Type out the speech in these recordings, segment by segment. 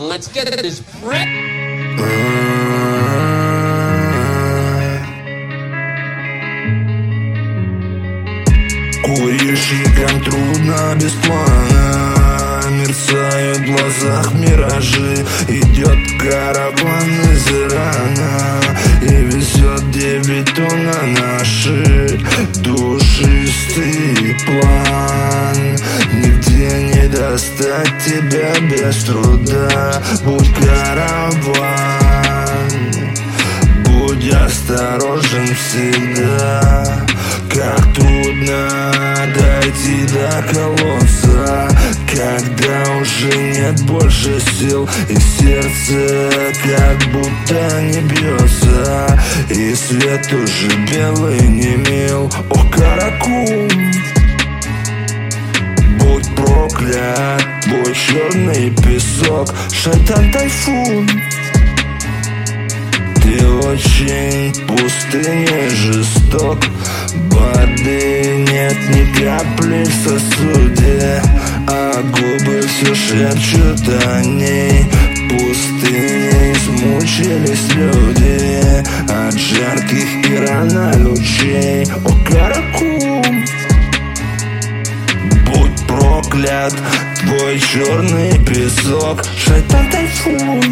Let's get this prick. Курильщикам трудно без плана. Мерцают в глазах миражи. Идет караван из Ирана. И везет девять тонн достать тебя без труда. Будь караван Будь осторожен всегда. Как трудно дойти до колодца Когда уже нет больше сил И сердце как будто не бьется И свет уже белый не мил. Ох, каракум черный песок Шайтан тайфун. Ты очень пустыне жесток. Воды нет ни капли в сосуде А губы все шепчут о ней проклят твой черный песок. Шайтан тайфун.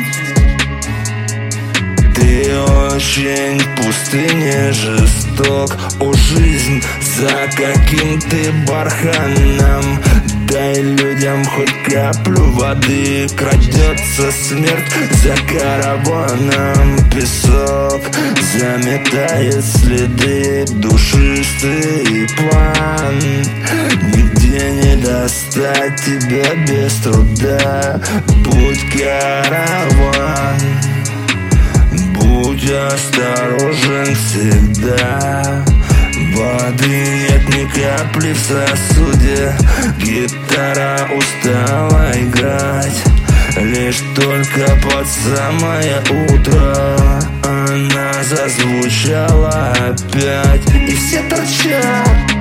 Ты очень в пустыне жесток. О, жизнь, за каким ты барханом? Дай людям хоть каплю воды. Крадется смерть за караваном. Песок заметает следы. Душистый план достать тебя без труда. Будь караван Будь осторожен всегда. Воды нет ни капли в сосуде. Гитара устала играть Лишь только под самое утро. Она зазвучала опять И все торчат